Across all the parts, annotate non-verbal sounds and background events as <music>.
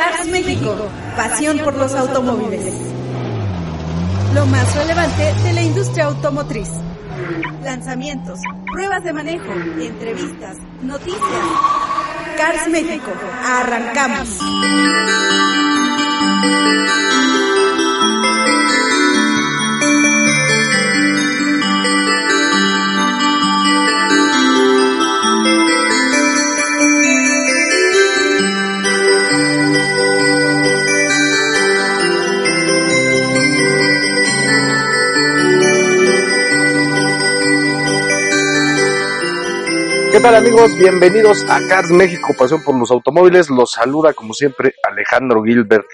Cars México, pasión por los automóviles. Lo más relevante de la industria automotriz. Lanzamientos, pruebas de manejo, entrevistas, noticias. Cars México, arrancamos. ¿Qué amigos? Bienvenidos a Cars México, pasión por los automóviles. Los saluda como siempre Alejandro Gilbert.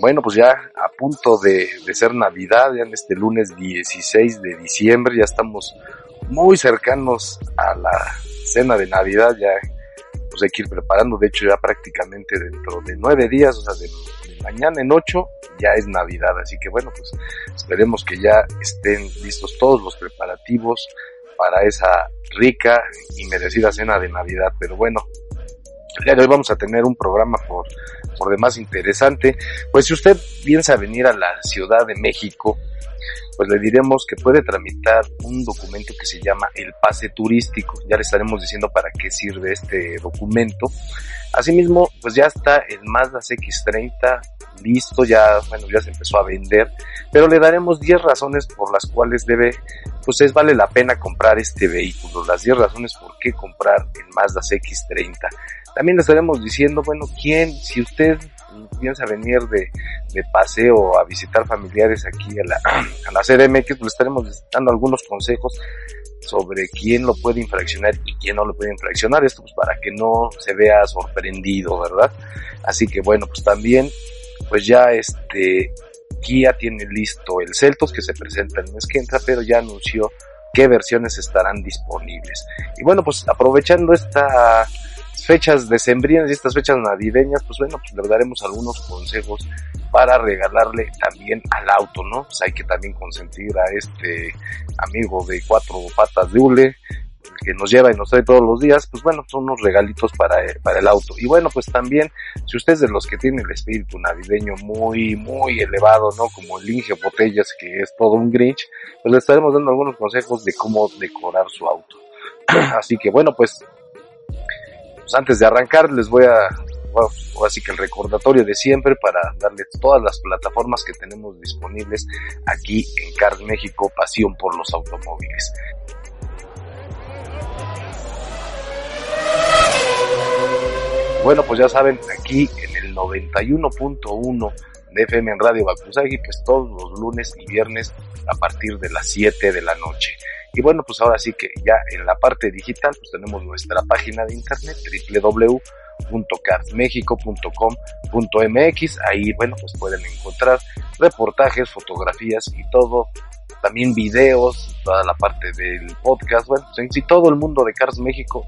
Bueno, pues ya a punto de, ser Navidad, ya en este lunes 16 de diciembre, ya estamos muy cercanos a la cena de Navidad, ya pues hay que ir preparando, de hecho ya prácticamente dentro de nueve días, o sea, de mañana en ocho ya es Navidad, así que bueno, pues esperemos que ya estén listos todos los preparativos para esa rica y merecida cena de Navidad. Pero bueno, el día de hoy vamos a tener un programa por, por demás interesante. Pues si usted piensa venir a la Ciudad de México, pues le diremos que puede tramitar un documento que se llama el pase turístico. Ya le estaremos diciendo para qué sirve este documento. Asimismo, pues ya está el Mazda CX30 listo, ya, bueno, ya se empezó a vender, pero le daremos 10 razones por las cuales debe, pues es vale la pena comprar este vehículo, las 10 razones por qué comprar el Mazda CX30. También le estaremos diciendo, bueno, quién, si usted piensa venir de, de paseo a visitar familiares aquí a la, <clears throat> a la CDMX, pues estaremos dando algunos consejos sobre quién lo puede infraccionar y quién no lo puede infraccionar. Esto pues para que no se vea sorprendido, ¿verdad? Así que bueno, pues también, pues ya este, Kia tiene listo el Celtos que se presenta el mes que entra, pero ya anunció qué versiones estarán disponibles. Y bueno, pues aprovechando esta fechas decembrinas y estas fechas navideñas, pues bueno, pues le daremos algunos consejos para regalarle también al auto, ¿no? Pues hay que también consentir a este amigo de cuatro patas de hule, que nos lleva y nos trae todos los días, pues bueno, son unos regalitos para, para el auto. Y bueno, pues también, si usted es de los que tiene el espíritu navideño muy, muy elevado, ¿no? Como el Inge Botellas, que es todo un Grinch, pues le estaremos dando algunos consejos de cómo decorar su auto. <clears throat> Así que bueno, pues pues antes de arrancar les voy a, bueno, así que el recordatorio de siempre para darles todas las plataformas que tenemos disponibles aquí en Cars México, pasión por los automóviles. Bueno, pues ya saben, aquí en el 91.1 de FM en Radio Bakusagi, pues todos los lunes y viernes a partir de las 7 de la noche. Y bueno, pues ahora sí que ya en la parte digital, pues tenemos nuestra página de internet www.carsmexico.com.mx. Ahí, bueno, pues pueden encontrar reportajes, fotografías y todo. También videos, toda la parte del podcast. Bueno, pues en todo el mundo de Cars México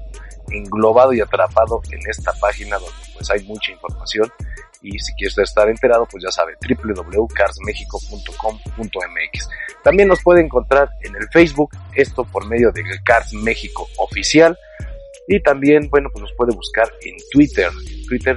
englobado y atrapado en esta página donde pues hay mucha información y si quieres estar enterado pues ya sabe www.carsmexico.com.mx también nos puede encontrar en el Facebook esto por medio del Cars México oficial. Y también bueno pues nos puede buscar en Twitter Twitter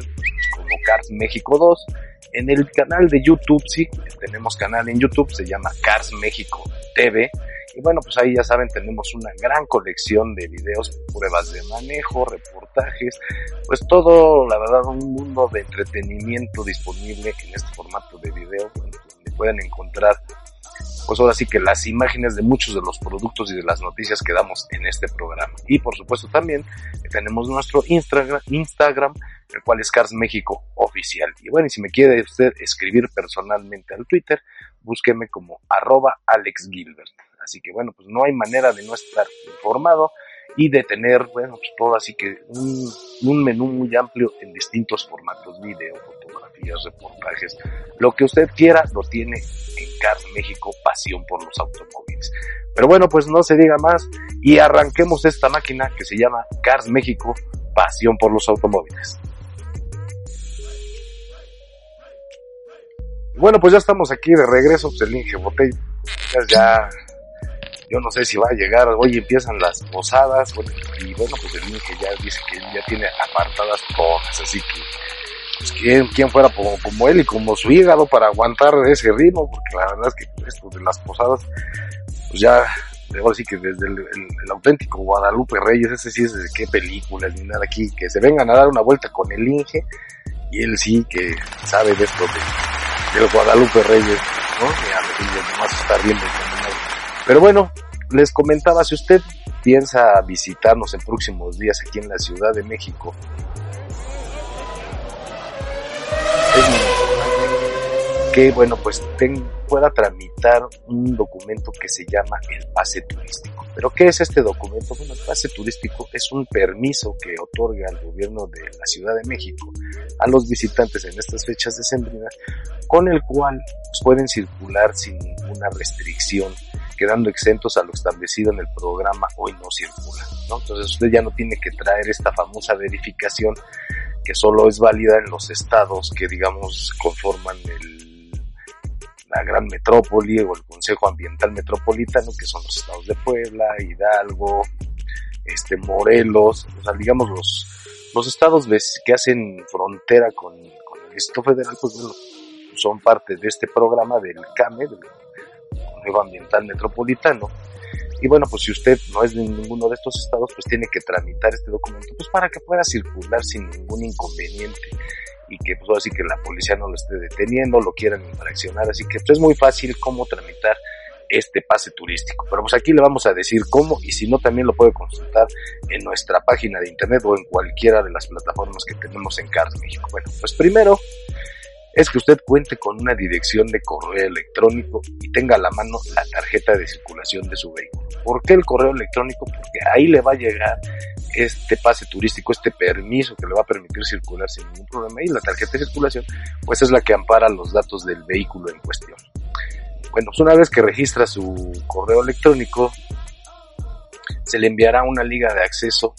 como Cars México 2 en el canal de YouTube sí tenemos canal en YouTube se llama Cars México TV y bueno, pues ahí ya saben, tenemos una gran colección de videos, pruebas de manejo, reportajes, pues todo, la verdad, un mundo de entretenimiento disponible en este formato de video, donde pueden encontrar, pues ahora sí que las imágenes de muchos de los productos y de las noticias que damos en este programa. Y por supuesto también tenemos nuestro Instagram, Instagram el cual es Cars México Oficial. Y bueno, y si me quiere usted escribir personalmente al Twitter, búsqueme como arroba Alex Gilbert. Así que bueno, pues no hay manera de no estar informado y de tener, bueno, pues todo así que un, menú muy amplio en distintos formatos, video, fotografías, reportajes, lo que usted quiera lo tiene en Cars México, pasión por los automóviles. Pero bueno, pues no se diga más y arranquemos esta máquina que se llama Cars México, pasión por los automóviles. Bueno, pues ya estamos aquí de regreso, pues el Inge ya, yo no sé si va a llegar, hoy empiezan las posadas, y bueno, pues el Inge ya dice que ya tiene apartadas todas, así que, pues quién, quién fuera como, como él y como su hígado para aguantar ese ritmo, porque la verdad es que esto de las posadas, pues ya, ahora sí que desde el, auténtico Guadalupe Reyes, ese sí es de qué películas ni nada aquí, que se vengan a dar una vuelta con el Inge, y él sí que sabe de esto de del Guadalupe Reyes, ¿no? Ya, nomás estar viendo Pero bueno, les comentaba, si usted piensa visitarnos en próximos días aquí en la Ciudad de México, que bueno pues ten, pueda tramitar un documento que se llama el pase turístico. Pero ¿qué es este documento? Bueno, el pase turístico es un permiso que otorga el gobierno de la Ciudad de México a los visitantes en estas fechas decembrinas, con el cual pues, pueden circular sin ninguna restricción, quedando exentos a lo establecido en el programa Hoy no circula. ¿no? Entonces usted ya no tiene que traer esta famosa verificación que solo es válida en los estados que digamos conforman el la gran metrópoli o el Consejo Ambiental Metropolitano, que son los estados de Puebla, Hidalgo, este Morelos, o sea, digamos los, los estados que hacen frontera con, con el Distrito Federal, pues son parte de este programa del CAME, Ambiental Metropolitano. Y bueno, pues si usted no es de ninguno de estos estados, pues tiene que tramitar este documento, pues para que pueda circular sin ningún inconveniente y que pues así que la policía no lo esté deteniendo, lo quieran infraccionar, así que pues, es muy fácil cómo tramitar este pase turístico. Pero pues aquí le vamos a decir cómo y si no también lo puede consultar en nuestra página de internet o en cualquiera de las plataformas que tenemos en Cars México. Bueno, pues primero es que usted cuente con una dirección de correo electrónico y tenga a la mano la tarjeta de circulación de su vehículo. ¿Por qué el correo electrónico? Porque ahí le va a llegar este pase turístico, este permiso que le va a permitir circular sin ningún problema y la tarjeta de circulación pues es la que ampara los datos del vehículo en cuestión. Bueno, pues una vez que registra su correo electrónico, se le enviará una liga de acceso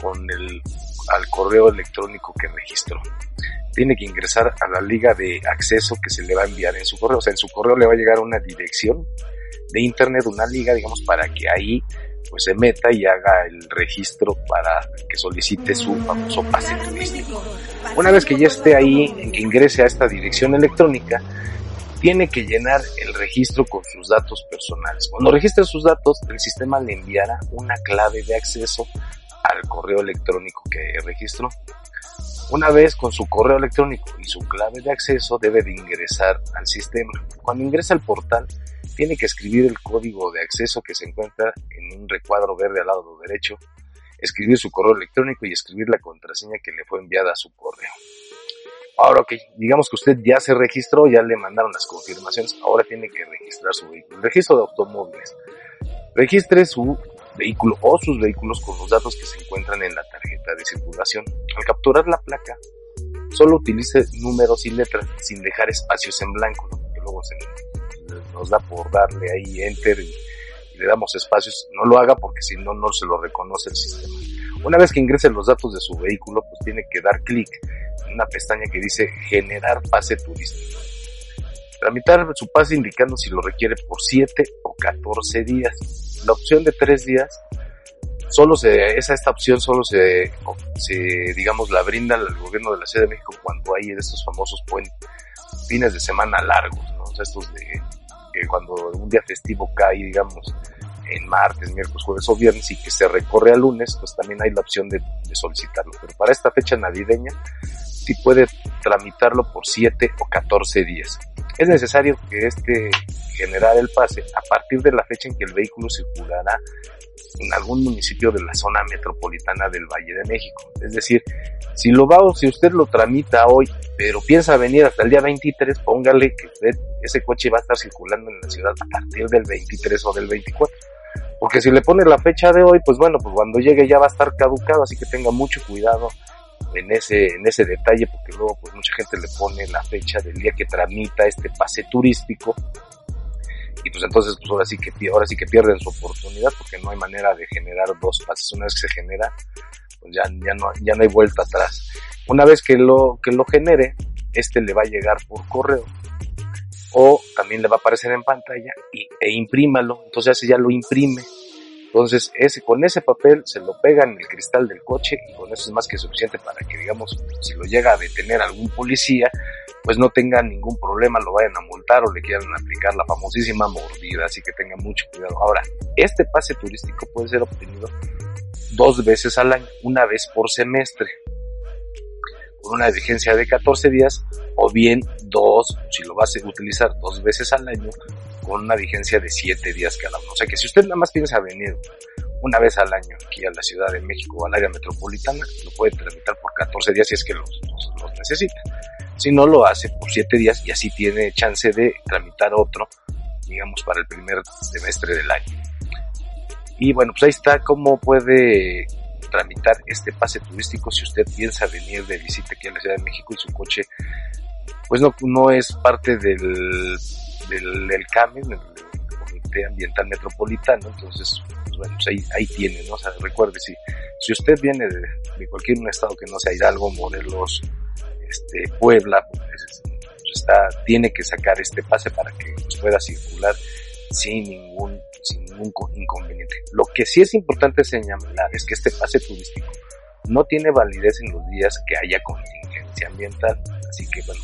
con el, al correo electrónico que registró. Tiene que ingresar a la liga de acceso que se le va a enviar en su correo. O sea, en su correo le va a llegar una dirección de internet, una liga, digamos, para que ahí pues se meta y haga el registro para que solicite su famoso pase turístico. Una vez que ya esté ahí, que ingrese a esta dirección electrónica, tiene que llenar el registro con sus datos personales. Cuando registre sus datos, el sistema le enviará una clave de acceso al correo electrónico que registró. Una vez con su correo electrónico y su clave de acceso, debe de ingresar al sistema. Cuando ingresa al portal, tiene que escribir el código de acceso que se encuentra en un recuadro verde al lado derecho, escribir su correo electrónico y escribir la contraseña que le fue enviada a su correo. Ahora, ok, digamos que usted ya se registró, ya le mandaron las confirmaciones, ahora tiene que registrar su vehículo. Registro de automóviles. Registre su vehículo o sus vehículos con los datos que se encuentran en la tarjeta de circulación. Al capturar la placa, solo utilice números y letras sin dejar espacios en blanco, ¿no? porque luego se, nos da por darle ahí enter y, le damos espacios, no lo haga porque si no, no se lo reconoce el sistema. Una vez que ingrese los datos de su vehículo, pues tiene que dar clic en una pestaña que dice generar pase turístico. Tramitar su pase indicando si lo requiere por 7 o 14 días. La opción de 3 días solo se, esa esta opción solo se, se, digamos, la brinda al gobierno de la Ciudad de México cuando hay estos famosos fines de semana largos, ¿no? O sea, estos de cuando un día festivo cae, digamos, en martes, miércoles, jueves o viernes y que se recorre a lunes, pues también hay la opción de, solicitarlo. Pero para esta fecha navideña, sí puede tramitarlo por 7 o 14 días. Es necesario que este generar el pase a partir de la fecha en que el vehículo circulará en algún municipio de la zona metropolitana del Valle de México. Es decir, si lo va, si usted lo tramita hoy, pero piensa venir hasta el día 23, póngale que ese coche va a estar circulando en la ciudad a partir del 23 o del 24 Porque si le pone la fecha de hoy, pues bueno, pues cuando llegue ya va a estar caducado, así que tenga mucho cuidado en ese, en ese detalle, porque luego pues mucha gente le pone la fecha del día que tramita este pase turístico. Y pues entonces pues ahora sí que ahora sí que pierden su oportunidad porque no hay manera de generar dos pases. Una vez que se genera pues ya, ya no ya no hay vuelta atrás. Una vez que lo que lo genere este le va a llegar por correo o también le va a aparecer en pantalla y, e imprímalo. Entonces ya lo imprime entonces, ese, con ese papel se lo pega en el cristal del coche y con eso es más que suficiente para que, digamos, si lo llega a detener algún policía, pues no tenga ningún problema, lo vayan a multar o le quieran aplicar la famosísima mordida, así que tengan mucho cuidado. Ahora, este pase turístico puede ser obtenido dos veces al año, una vez por semestre, con una vigencia de 14 días, o bien dos, si lo vas a utilizar dos veces al año, con una vigencia de 7 días cada uno. O sea que si usted nada más piensa venir una vez al año aquí a la Ciudad de México o al área metropolitana, lo puede tramitar por 14 días si es que los, necesita. Si no, lo hace por 7 días y así tiene chance de tramitar otro, digamos, para el primer semestre del año. Y bueno, pues ahí está cómo puede tramitar este pase turístico si usted piensa venir de visita aquí a la Ciudad de México y su coche pues no, no es parte del del, del CAME, del Comité Ambiental Metropolitano, entonces, pues bueno, pues ahí, ahí tiene, ¿no? O sea, recuerde, si, si usted viene de, cualquier un estado que no sea Hidalgo, Morelos, este, Puebla, pues, está, tiene que sacar este pase para que pues, pueda circular sin ningún, sin ningún inconveniente. Lo que sí es importante señalar es que este pase turístico no tiene validez en los días que haya contingencia ambiental, así que bueno,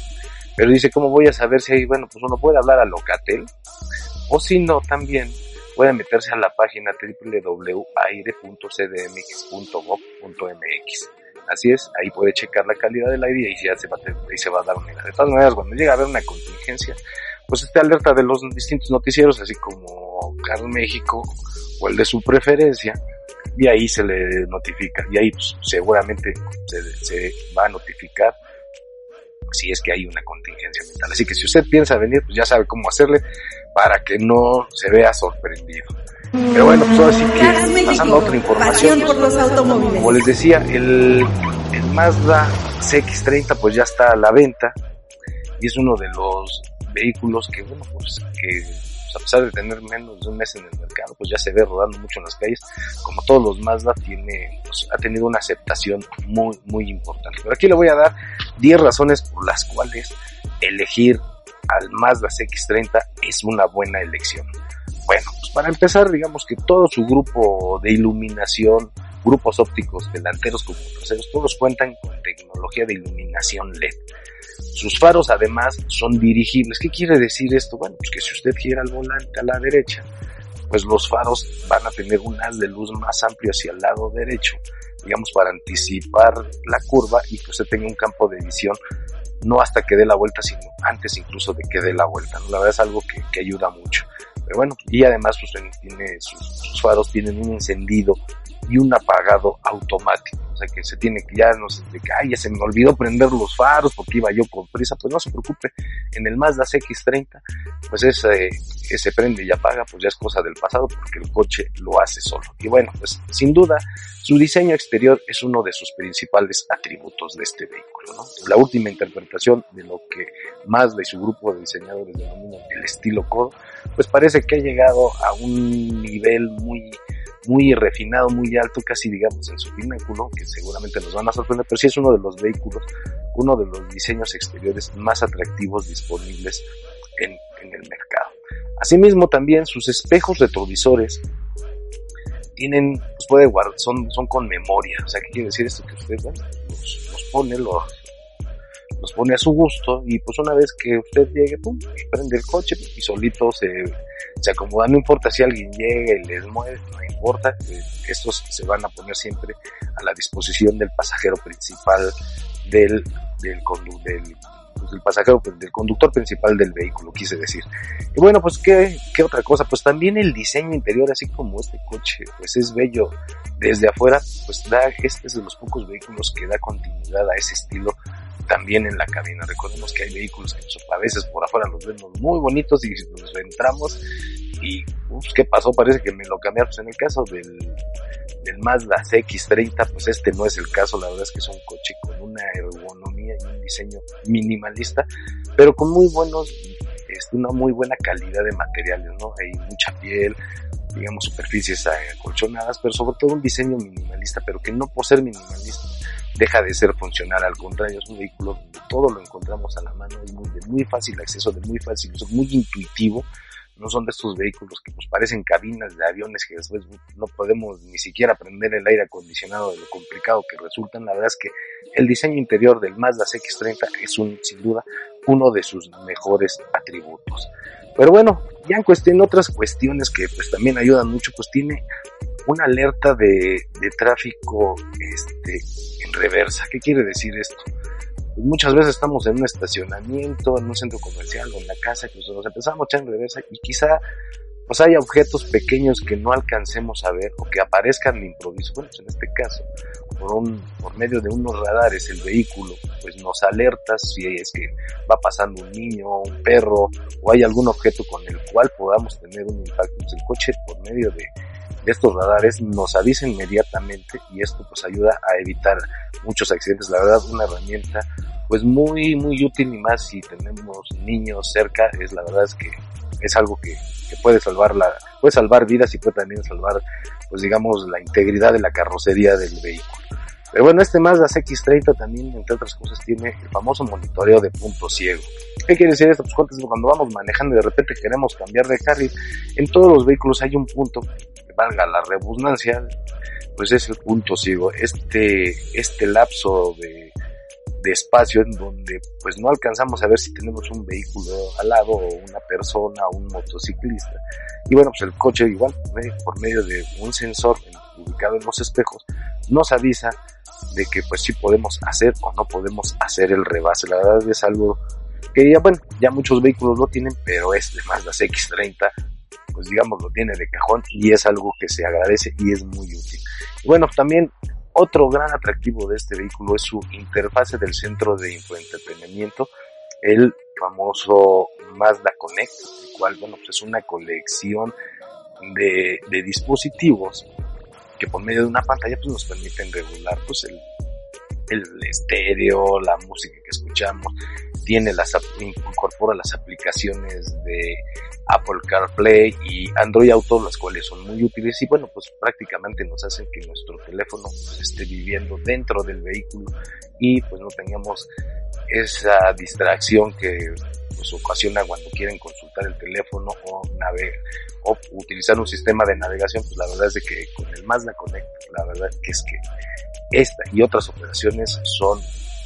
pero dice, ¿cómo voy a saber si hay? Bueno, pues uno puede hablar a Locatel, o si no, también puede meterse a la página www.aire.cdmx.gov.mx. Así es, ahí puede checar la calidad del aire y ya se va, ahí se va a dar una De todas maneras, cuando llega a haber una contingencia, pues esté alerta de los distintos noticieros, así como Carlos México o el de su preferencia, y ahí se le notifica, y ahí pues, seguramente se, se va a notificar si es que hay una contingencia mental. Así que si usted piensa venir, pues ya sabe cómo hacerle para que no se vea sorprendido. Pero bueno, pues ahora sí que pasando a otra información. por los automóviles. Como les decía, el, el Mazda CX30 pues ya está a la venta y es uno de los vehículos que, bueno, pues que a pesar de tener menos de un mes en el mercado, pues ya se ve rodando mucho en las calles. Como todos los Mazda, tiene, pues, ha tenido una aceptación muy, muy importante. Pero aquí le voy a dar 10 razones por las cuales elegir al Mazda CX30 es una buena elección. Bueno, pues para empezar, digamos que todo su grupo de iluminación, grupos ópticos delanteros como traseros, todos cuentan con tecnología de iluminación LED. Sus faros además son dirigibles. ¿Qué quiere decir esto? Bueno, pues que si usted gira el volante a la derecha, pues los faros van a tener un haz de luz más amplio hacia el lado derecho, digamos para anticipar la curva y que usted tenga un campo de visión no hasta que dé la vuelta, sino antes incluso de que dé la vuelta. La verdad es algo que, ayuda mucho. Pero bueno, y además pues, tiene, sus faros tienen un encendido y un apagado automático. O sea que se tiene que ya no sé, que ay, ya se me olvidó prender los faros porque iba yo con prisa, pues no se preocupe, en el Mazda CX30, pues ese, ese prende y apaga, pues ya es cosa del pasado porque el coche lo hace solo. Y bueno, pues sin duda, su diseño exterior es uno de sus principales atributos de este vehículo, ¿no? La última interpretación de lo que Mazda y su grupo de diseñadores denominan el estilo codo, pues parece que ha llegado a un nivel muy muy refinado, muy alto, casi digamos en su pináculo, que seguramente nos van a sorprender, pero sí es uno de los vehículos, uno de los diseños exteriores más atractivos disponibles en, el mercado. Asimismo, también sus espejos retrovisores tienen, pues puede guardar, son, son con memoria. O sea, ¿qué quiere decir esto? Que usted los, pone, los, los pone a su gusto y pues una vez que usted llegue, pum, prende el coche y solito se, se acomoda. No importa si alguien llega y les mueve, no importa, estos se van a poner siempre a la disposición del pasajero principal del, del, del pues, pasajero, pues, del conductor principal del vehículo, quise decir. Y bueno, pues ¿qué, ¿qué, otra cosa? Pues también el diseño interior, así como este coche, pues es bello desde afuera, pues da, este es de los pocos vehículos que da continuidad a ese estilo también en la cabina. Recordemos que hay vehículos que a veces por afuera los vemos muy bonitos y nos entramos y pues, ¿qué pasó? Parece que me lo cambiaron. Pues en el caso del, del Mazda CX30, pues este no es el caso. La verdad es que es un coche con una ergonomía y un diseño minimalista, pero con muy buenos, este, una muy buena calidad de materiales, ¿no? Hay mucha piel, digamos, superficies acolchonadas, pero sobre todo un diseño minimalista, pero que no por ser minimalista deja de ser funcional, al contrario, es un vehículo donde todo lo encontramos a la mano, es muy, de muy fácil acceso, de muy fácil uso, muy intuitivo, no son de estos vehículos que nos parecen cabinas de aviones que después no podemos ni siquiera prender el aire acondicionado de lo complicado que resultan. La verdad es que el diseño interior del Mazda CX30 es un, sin duda uno de sus mejores atributos. Pero bueno, ya en cuestión otras cuestiones que pues también ayudan mucho, pues tiene una alerta de, de tráfico este, reversa. ¿Qué quiere decir esto? muchas veces estamos en un estacionamiento, en un centro comercial o en la casa, que nos empezamos a echar en reversa y quizá pues haya objetos pequeños que no alcancemos a ver o que aparezcan de improviso. Bueno, pues en este caso, por, un, por medio de unos radares, el vehículo pues nos alerta si es que va pasando un niño, un perro o hay algún objeto con el cual podamos tener un impacto. Pues el coche por medio de estos radares nos avisa inmediatamente y esto pues ayuda a evitar muchos accidentes. La verdad, una herramienta pues muy, muy útil y más si tenemos niños cerca, es la verdad es que es algo que, que puede salvar la, puede salvar vidas y puede también salvar pues digamos la integridad de la carrocería del vehículo. Pero bueno, este Mazda X30 también, entre otras cosas, tiene el famoso monitoreo de punto ciego. ¿Qué quiere decir esto? Pues cuando vamos manejando y de repente queremos cambiar de carril, en todos los vehículos hay un punto valga la redundancia, pues es el punto ciego, este, este lapso de, de espacio en donde pues no alcanzamos a ver si tenemos un vehículo al lado o una persona o un motociclista. Y bueno, pues el coche igual por medio de un sensor ubicado en los espejos nos avisa de que pues sí podemos hacer o no podemos hacer el rebase. La verdad es algo que ya bueno, ya muchos vehículos lo tienen, pero este las X30 pues digamos lo tiene de cajón y es algo que se agradece y es muy útil. bueno, también otro gran atractivo de este vehículo es su interfase del centro de infoentretenimiento, el famoso Mazda Connect, el cual bueno, pues es una colección de, de dispositivos que por medio de una pantalla pues nos permiten regular pues el, el estéreo, la música que escuchamos, tiene las incorpora las aplicaciones de Apple CarPlay y Android Auto, las cuales son muy útiles y bueno, pues prácticamente nos hacen que nuestro teléfono pues, esté viviendo dentro del vehículo y pues no tengamos esa distracción que pues ocasiona cuando quieren consultar el teléfono o navegar o utilizar un sistema de navegación, pues la verdad es de que con el Mazda Connect, la verdad que es que esta y otras operaciones son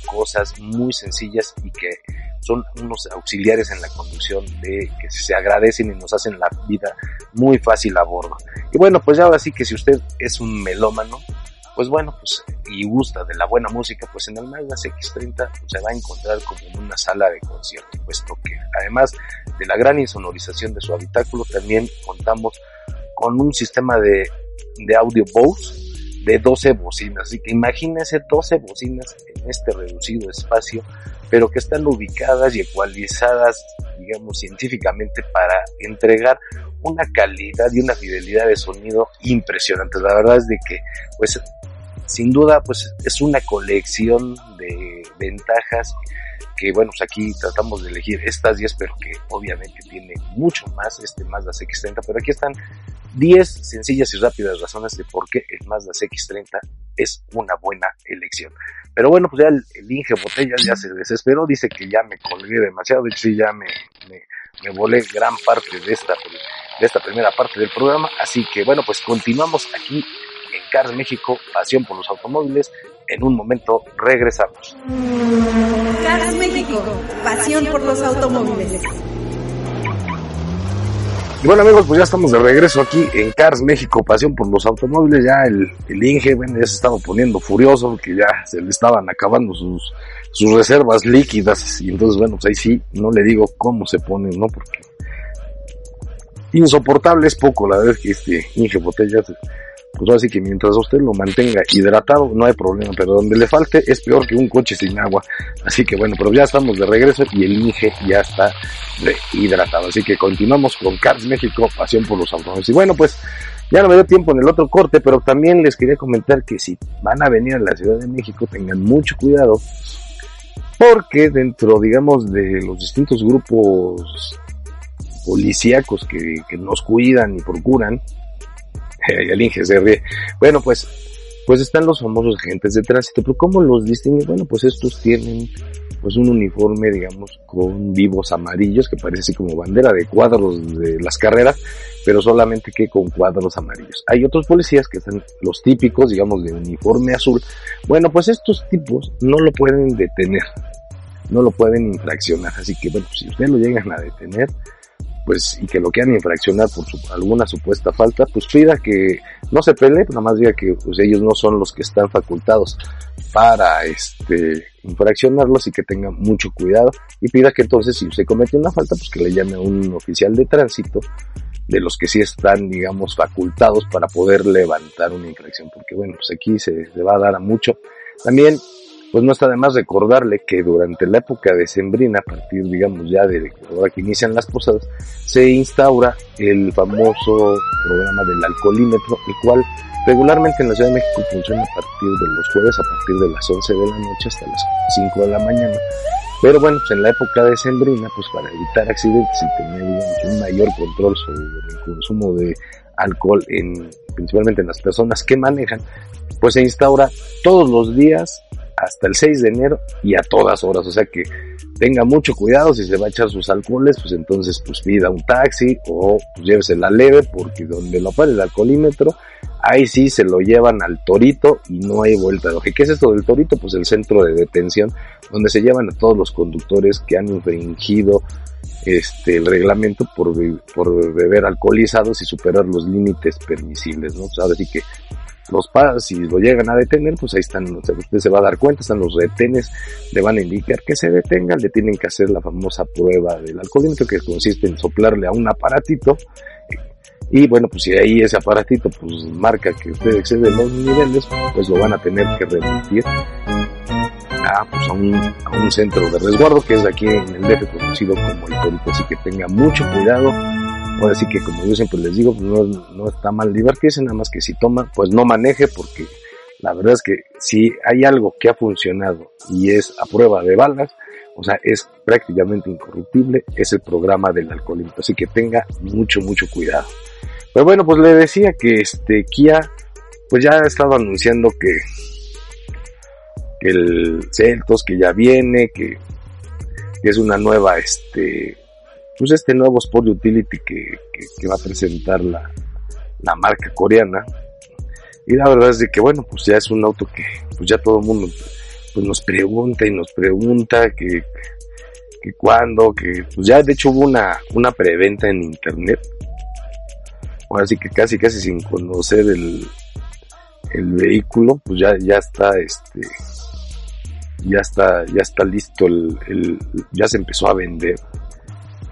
cosas muy sencillas y que son unos auxiliares en la conducción de que se agradecen y nos hacen la vida muy fácil a bordo. Y bueno, pues ya ahora sí que si usted es un melómano, pues bueno, pues y gusta de la buena música, pues en el Mazda X30 pues, se va a encontrar como en una sala de concierto, puesto que además de la gran insonorización de su habitáculo, también contamos con un sistema de, de audio Bose de 12 bocinas. Así que imagínense 12 bocinas en este reducido espacio, pero que están ubicadas y ecualizadas, digamos, científicamente para entregar una calidad y una fidelidad de sonido impresionantes. La verdad es de que, pues, sin duda, pues es una colección de ventajas que bueno, pues aquí tratamos de elegir estas 10, pero que obviamente tiene mucho más este Mazda CX-30, pero aquí están 10 sencillas y rápidas razones de por qué el Mazda CX-30 es una buena elección. Pero bueno, pues ya el, Inge Botellas ya se desesperó, dice que ya me colgué demasiado, y sí ya me, me, me volé gran parte de esta, de esta primera parte del programa, así que bueno, pues continuamos aquí en Cars México, pasión por los automóviles, en un momento regresamos. Cars México, pasión por los automóviles. Y bueno amigos, pues ya estamos de regreso aquí en Cars México, pasión por los automóviles. Ya el, el Inge, bueno, ya se estaba poniendo furioso porque ya se le estaban acabando sus, sus reservas líquidas. Y entonces, bueno, pues ahí sí, no le digo cómo se pone, ¿no? Porque insoportable es poco la vez que este Inge Botella pues así que mientras usted lo mantenga hidratado no hay problema, pero donde le falte es peor que un coche sin agua. Así que bueno, pero ya estamos de regreso y el Inge ya está hidratado. Así que continuamos con Cars México, pasión por los automóviles. Y bueno, pues ya no me dio tiempo en el otro corte, pero también les quería comentar que si van a venir a la Ciudad de México tengan mucho cuidado porque dentro, digamos, de los distintos grupos policíacos que nos cuidan y procuran, <laughs> el Inge se ríe. Bueno, pues, pues están los famosos agentes de tránsito, pero ¿cómo los distinguen? Bueno, pues estos tienen pues un uniforme, digamos, con vivos amarillos, que parece así como bandera de cuadros de las carreras, pero solamente que con cuadros amarillos. Hay otros policías que están los típicos, digamos, de uniforme azul. Bueno, pues estos tipos no lo pueden detener, no lo pueden infraccionar. Así que, bueno, si ustedes lo llegan a detener, pues y que lo quieran infraccionar por alguna supuesta falta, pues pida que no se pelee, nada más diga que pues, ellos no son los que están facultados para este infraccionarlos y que tengan mucho cuidado. Y pida que entonces si usted comete una falta pues que le llame a un oficial de tránsito de los que sí están digamos facultados para poder levantar una infracción porque bueno pues aquí se, se va a dar a mucho. También pues no está de más recordarle que durante la época de Sembrina, a partir, digamos, ya de ahora que inician las posadas, se instaura el famoso programa del alcoholímetro, el cual regularmente en la Ciudad de México funciona a partir de los jueves, a partir de las 11 de la noche hasta las 5 de la mañana. Pero bueno, pues en la época de Sembrina, pues para evitar accidentes y tener un mayor control sobre el consumo de alcohol en, principalmente en las personas que manejan, pues se instaura todos los días hasta el 6 de enero y a todas horas. O sea que tenga mucho cuidado si se va a echar sus alcoholes, pues entonces pues pida un taxi o pues llévese la leve porque donde lo pare el alcoholímetro, ahí sí se lo llevan al torito y no hay vuelta de ¿Qué es esto del torito? Pues el centro de detención donde se llevan a todos los conductores que han infringido este, el reglamento por, por beber alcoholizados y superar los límites permisibles, ¿no? Pues que los padres, si lo llegan a detener, pues ahí están, usted se va a dar cuenta, están los retenes, le van a indicar que se detenga, le tienen que hacer la famosa prueba del alcoholímetro que consiste en soplarle a un aparatito y bueno, pues si ahí ese aparatito pues marca que usted excede los niveles, pues lo van a tener que remitir a, pues, un, a un centro de resguardo que es aquí en el DF conocido como el Torito, así que tenga mucho cuidado Ahora sí que como yo siempre les digo, pues no, no está mal divertirse, nada más que si toma, pues no maneje porque la verdad es que si hay algo que ha funcionado y es a prueba de balas, o sea, es prácticamente incorruptible, es el programa del alcoholismo. Así que tenga mucho, mucho cuidado. Pero bueno, pues le decía que este Kia, pues ya ha estado anunciando que, que el Celtos, que ya viene, que, que es una nueva, este, pues este nuevo Sport Utility que, que, va a presentar la, la, marca coreana. Y la verdad es de que bueno, pues ya es un auto que pues ya todo el mundo pues nos pregunta y nos pregunta que, que cuándo, que pues ya de hecho hubo una, una preventa en internet. Ahora sí que casi casi sin conocer el, el vehículo, pues ya, ya está este ya está, ya está listo el, el, ya se empezó a vender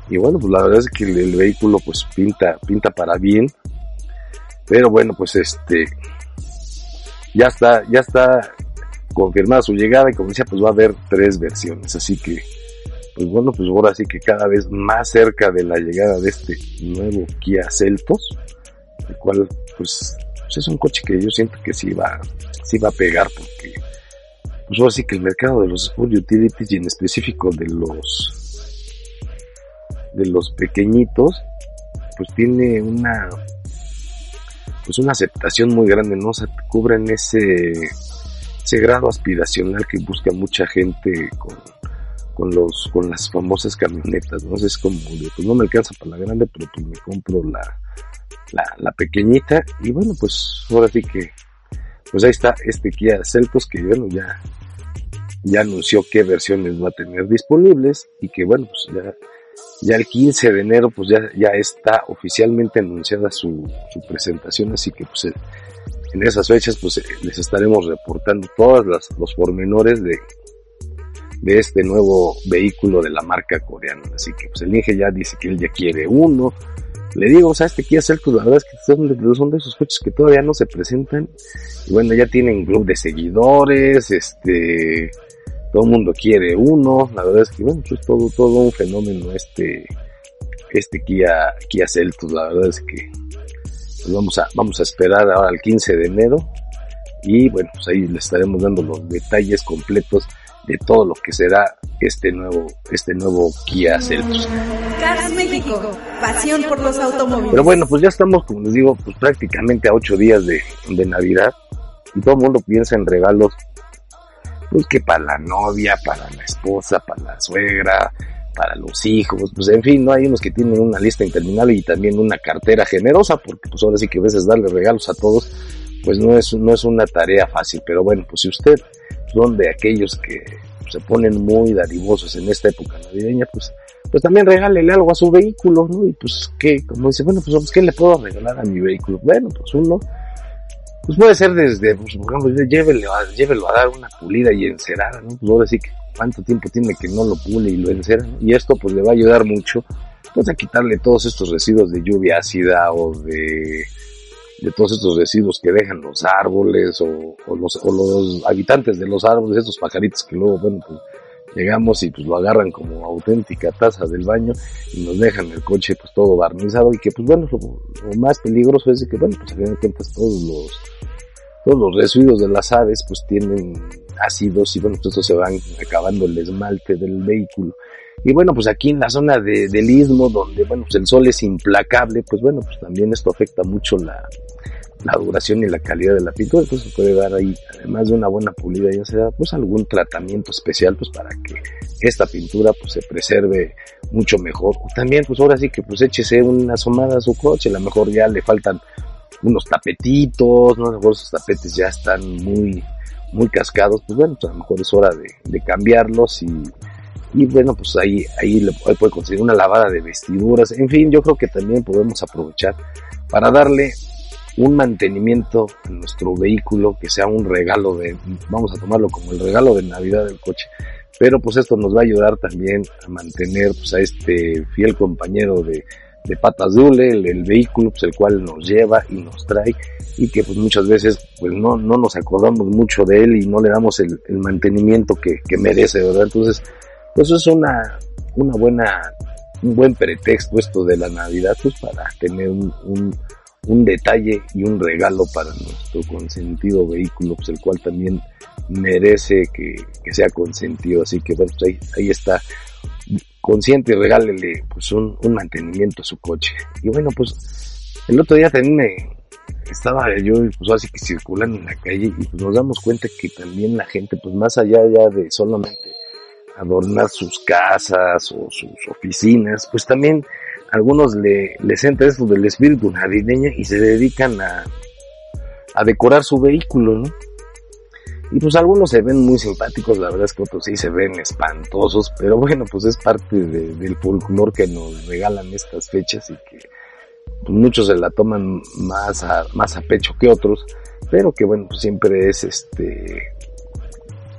y bueno, pues la verdad es que el, vehículo pues pinta, pinta para bien. Pero bueno, pues este, ya está, ya está confirmada su llegada y como decía, pues va a haber tres versiones. Así que, pues bueno, pues ahora sí que cada vez más cerca de la llegada de este nuevo Kia Celtos, el cual pues, pues es un coche que yo siento que sí va, sí va a pegar porque pues ahora sí que el mercado de los Sport Utilities y en específico de los de los pequeñitos, pues tiene una pues una aceptación muy grande, ¿no? se cubren ese, ese grado aspiracional que busca mucha gente con, con los, con las famosas camionetas, ¿no? Es como pues no me alcanza para la grande, pero pues me compro la, la, la pequeñita, y bueno, pues ahora sí que, pues ahí está este Kia Celtos que bueno, ya, ya anunció qué versiones va a tener disponibles, y que bueno, pues ya ya el 15 de enero pues ya, ya está oficialmente anunciada su, presentación, así que pues en esas fechas pues les estaremos reportando todos los pormenores de, de este nuevo vehículo de la marca coreana. Así que pues el Inge ya dice que él ya quiere uno, le digo, o sea, este Kia Celtos, la verdad es que son de, son de esos coches que todavía no se presentan. Y bueno, ya tienen club de seguidores, este, todo el mundo quiere uno. La verdad es que, bueno, pues es todo, todo un fenómeno este, este Kia, Kia Celtos. La verdad es que pues vamos a, vamos a esperar ahora al 15 de enero. Y bueno, pues ahí le estaremos dando los detalles completos de todo lo que será este nuevo, este nuevo Kia Celtos. Cars México, pasión por los automóviles. Pero bueno, pues ya estamos, como les digo, pues prácticamente a ocho días de, de Navidad y todo el mundo piensa en regalos, pues que para la novia, para la esposa, para la suegra, para los hijos, pues en fin, no hay unos que tienen una lista interminable y también una cartera generosa, porque pues ahora sí que a veces darle regalos a todos, pues no es, no es una tarea fácil, pero bueno, pues si usted son de aquellos que se ponen muy dadivosos en esta época navideña, pues, pues también regálele algo a su vehículo, ¿no? Y pues, ¿qué? Como dice, bueno, pues, ¿qué le puedo regalar a mi vehículo? Bueno, pues uno, pues puede ser desde, pues, por ejemplo, llévelo a, llévelo a dar una pulida y encerada, ¿no? Pues ahora sí que cuánto tiempo tiene que no lo pule y lo encera. Y esto pues le va a ayudar mucho, pues a quitarle todos estos residuos de lluvia ácida o de de todos estos residuos que dejan los árboles o, los, o los habitantes de los árboles, estos pajaritos que luego, bueno, pues llegamos y pues lo agarran como auténtica taza del baño y nos dejan el coche pues todo barnizado y que pues bueno, lo, más peligroso es que bueno, pues a fin de cuentas todos los, todos los residuos de las aves pues tienen ácidos y bueno, pues estos se van acabando el esmalte del vehículo. Y bueno, pues aquí en la zona de, del istmo, donde bueno, pues el sol es implacable, pues bueno, pues también esto afecta mucho la, la duración y la calidad de la pintura, entonces se puede dar ahí, además de una buena pulida, ya sea pues algún tratamiento especial pues para que esta pintura pues se preserve mucho mejor. También pues ahora sí que pues échese una asomada a su coche, a lo mejor ya le faltan unos tapetitos, ¿no? a lo mejor esos tapetes ya están muy, muy cascados, pues bueno, pues a lo mejor es hora de, de cambiarlos y, y bueno, pues ahí, ahí le puede conseguir una lavada de vestiduras, en fin, yo creo que también podemos aprovechar para darle un mantenimiento a nuestro vehículo que sea un regalo de, vamos a tomarlo como el regalo de Navidad del coche, pero pues esto nos va a ayudar también a mantener pues a este fiel compañero de, de patas de hule, el, vehículo pues el cual nos lleva y nos trae y que pues muchas veces pues no, no nos acordamos mucho de él y no le damos el, el mantenimiento que, que merece, ¿verdad? Entonces, pues es una, una buena, un buen pretexto esto de la Navidad pues para tener un, un un detalle y un regalo para nuestro consentido vehículo, pues el cual también merece que, sea consentido. Así que bueno, pues ahí, ahí está. Consciente y regálele pues un, un, mantenimiento a su coche. Y bueno, pues el otro día también me estaba yo pues así que circulando en la calle y pues nos damos cuenta que también la gente pues más allá ya de solamente adornar sus casas o sus oficinas, pues también algunos le, les entra esto del espíritu navideño y se dedican a, a decorar su vehículo, ¿no? Y pues algunos se ven muy simpáticos, la verdad es que otros sí se ven espantosos, pero bueno, pues es parte del folclore que nos regalan estas fechas y que pues muchos se la toman más a, más a pecho que otros, pero que bueno, pues siempre es este,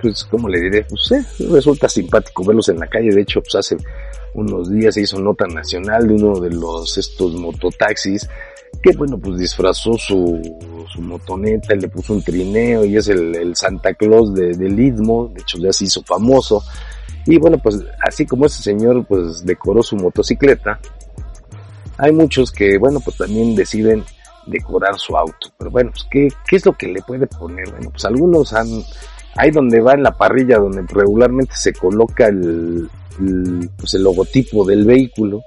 pues como le diré, pues eh, resulta simpático verlos en la calle, de hecho pues hace unos días se hizo nota nacional de uno de los estos mototaxis que bueno pues disfrazó su, su motoneta, le puso un trineo y es el, Santa Claus de, del Istmo, de hecho ya se hizo famoso. Y bueno pues así como ese señor pues decoró su motocicleta, hay muchos que bueno pues también deciden decorar su auto, pero bueno pues qué, qué es lo que le puede poner, bueno pues algunos han, ahí donde va en la parrilla donde regularmente se coloca el, pues el logotipo del vehículo,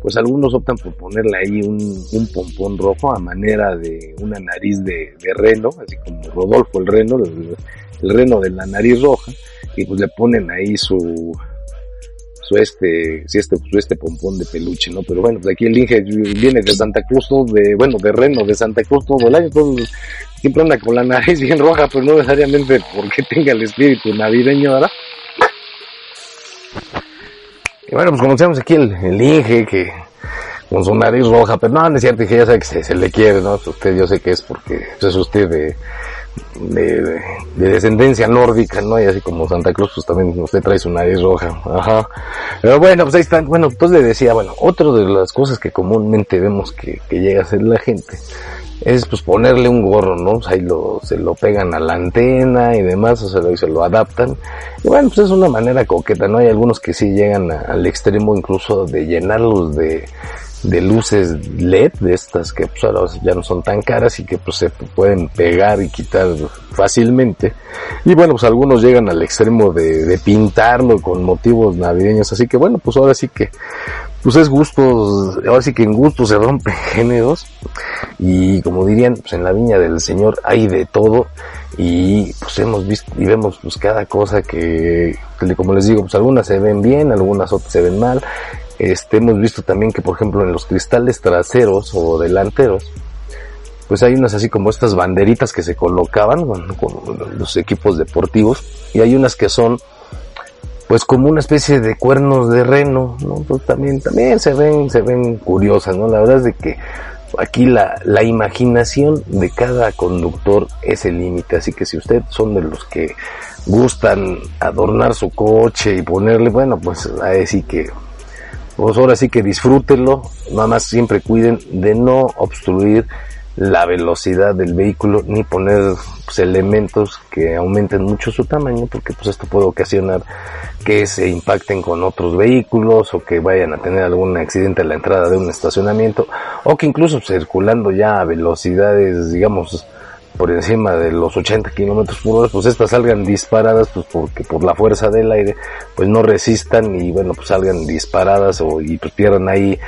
pues algunos optan por ponerle ahí un, un pompón rojo a manera de una nariz de, reno, así como Rodolfo el reno, el, reno de la nariz roja, y pues le ponen ahí su, su este, si este, su este pompón de peluche, ¿no? Pero bueno, pues aquí el Inge viene de Santa Cruz todo de, bueno, de reno de Santa Cruz todo el año, todo, siempre anda con la nariz bien roja, pues no necesariamente porque tenga el espíritu navideño, ¿verdad? Y bueno, pues conocemos aquí el, el Inge, que con su nariz roja, pero no, no es cierto, que ya sabe que se, le quiere, ¿no? Usted, yo sé que es porque es usted de, de, descendencia nórdica, ¿no? Y así como Santa Cruz, pues también usted trae su nariz roja. Ajá. Pero bueno, pues ahí están. Bueno, pues le decía, bueno, otra de las cosas que comúnmente vemos que, llega a hacer la gente es pues ponerle un gorro, ¿no? Ahí lo, se lo pegan a la antena y demás, o sea, se lo adaptan. Y bueno, pues es una manera coqueta, ¿no? Hay algunos que sí llegan al extremo incluso de llenarlos de, de luces LED, de estas que pues ahora ya no son tan caras y que pues se pueden pegar y quitar fácilmente. Y bueno, pues algunos llegan al extremo de, pintarlo con motivos navideños, así que bueno, pues ahora sí que pues es gustos, ahora sí que en gustos se rompen <laughs> géneros y como dirían, pues en la viña del Señor hay de todo y pues hemos visto y vemos pues cada cosa que, como les digo, pues algunas se ven bien, algunas otras se ven mal. Este, hemos visto también que por ejemplo en los cristales traseros o delanteros, pues hay unas así como estas banderitas que se colocaban con los equipos deportivos y hay unas que son pues como una especie de cuernos de reno, ¿no? Pues también, también se ven, se ven curiosas, ¿no? La verdad es de que aquí la, la imaginación de cada conductor es el límite, así que si usted son de los que gustan adornar su coche y ponerle, bueno, pues ahí sí que, pues ahora sí que disfrútenlo, nada más siempre cuiden de no obstruir la velocidad del vehículo ni poner pues, elementos que aumenten mucho su tamaño porque pues esto puede ocasionar que se impacten con otros vehículos o que vayan a tener algún accidente a la entrada de un estacionamiento o que incluso circulando ya a velocidades digamos por encima de los 80 kilómetros por hora, pues estas salgan disparadas, pues porque por la fuerza del aire, pues no resistan y bueno, pues salgan disparadas o y pues pierdan ahí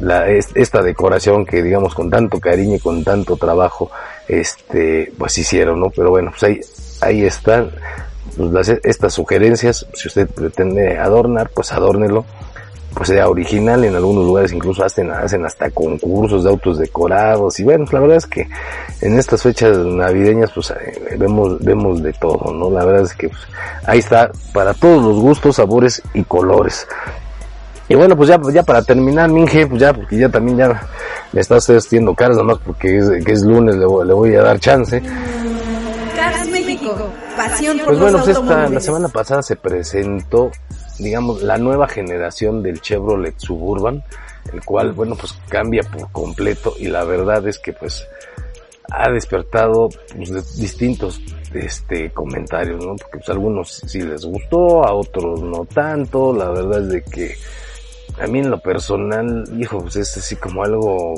la, esta decoración que digamos con tanto cariño y con tanto trabajo este pues hicieron no pero bueno pues ahí ahí están pues, estas sugerencias si usted pretende adornar pues adórnelo pues sea original en algunos lugares incluso hacen hacen hasta concursos de autos decorados y bueno la verdad es que en estas fechas navideñas pues eh, vemos vemos de todo no la verdad es que pues, ahí está para todos los gustos sabores y colores y bueno, pues ya, ya para terminar, Minge, pues ya, porque ya también ya me está usted haciendo caras, nomás porque es, que es lunes, le voy, a dar chance. Cars México, pasión por Pues bueno, pues esta, la semana pasada se presentó, digamos, la nueva generación del Chevrolet Suburban, el cual, bueno, pues cambia por completo y la verdad es que pues ha despertado pues, distintos este comentarios, ¿no? Porque pues algunos sí les gustó, a otros no tanto, la verdad es de que a mí en lo personal, hijo, pues es así como algo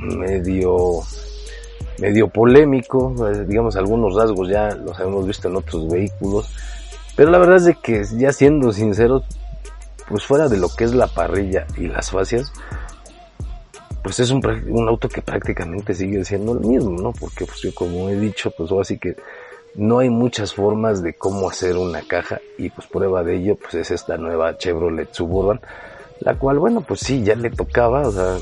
medio, medio polémico, eh, digamos algunos rasgos ya los hemos visto en otros vehículos, pero la verdad es de que ya siendo sinceros, pues fuera de lo que es la parrilla y las fascias, pues es un, un auto que prácticamente sigue siendo el mismo, ¿no? Porque pues yo como he dicho, pues así que no hay muchas formas de cómo hacer una caja y pues prueba de ello pues es esta nueva Chevrolet Suburban la cual, bueno, pues sí, ya le tocaba, o sea,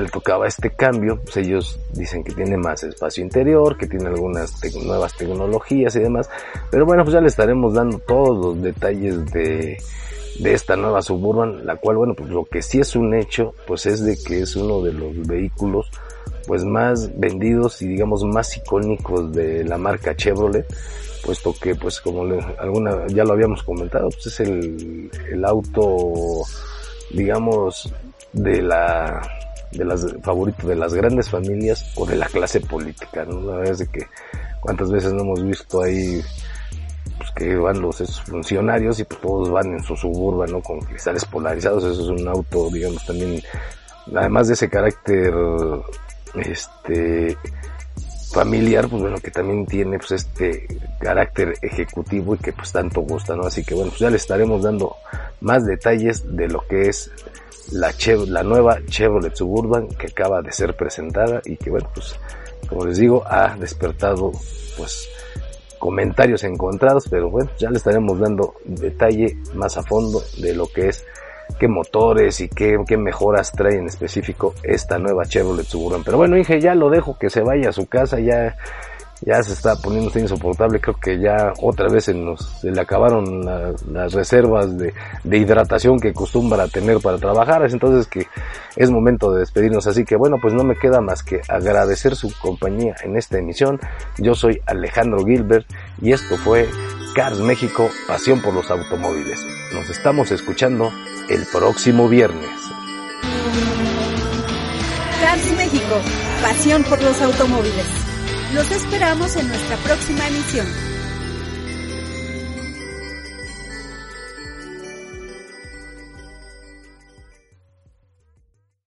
le tocaba este cambio, pues ellos dicen que tiene más espacio interior, que tiene algunas nuevas tecnologías y demás, pero bueno, pues ya le estaremos dando todos los detalles de, de esta nueva Suburban, la cual, bueno, pues lo que sí es un hecho, pues es de que es uno de los vehículos pues más vendidos y digamos más icónicos de la marca Chevrolet, puesto que pues como alguna ya lo habíamos comentado, pues es el, el auto digamos, de la de las favoritos de las grandes familias o de la clase política, ¿no? La verdad es que cuántas veces no hemos visto ahí pues que van los esos funcionarios y pues todos van en su suburban, ¿no? Con cristales polarizados, eso es un auto, digamos, también, además de ese carácter, este, familiar, pues bueno, que también tiene pues este carácter ejecutivo y que pues tanto gusta, ¿no? Así que bueno, pues ya le estaremos dando más detalles de lo que es la, nueva Chevrolet Suburban que acaba de ser presentada y que bueno, pues como les digo, ha despertado pues comentarios encontrados, pero bueno, ya le estaremos dando detalle más a fondo de lo que es qué motores y qué, qué mejoras trae en específico esta nueva Chevrolet Suburban. Pero bueno, dije, ya lo dejo que se vaya a su casa, ya ya se está poniendo insoportable, creo que ya otra vez se, nos, se le acabaron las reservas de, de, hidratación que acostumbra tener para trabajar, es entonces que es momento de despedirnos, así que bueno, pues no me queda más que agradecer su compañía en esta emisión, yo soy Alejandro Gilbert y esto fue Cars México, pasión por los automóviles. Nos estamos escuchando el próximo viernes. Cars México, pasión por los automóviles. Los esperamos en nuestra próxima emisión.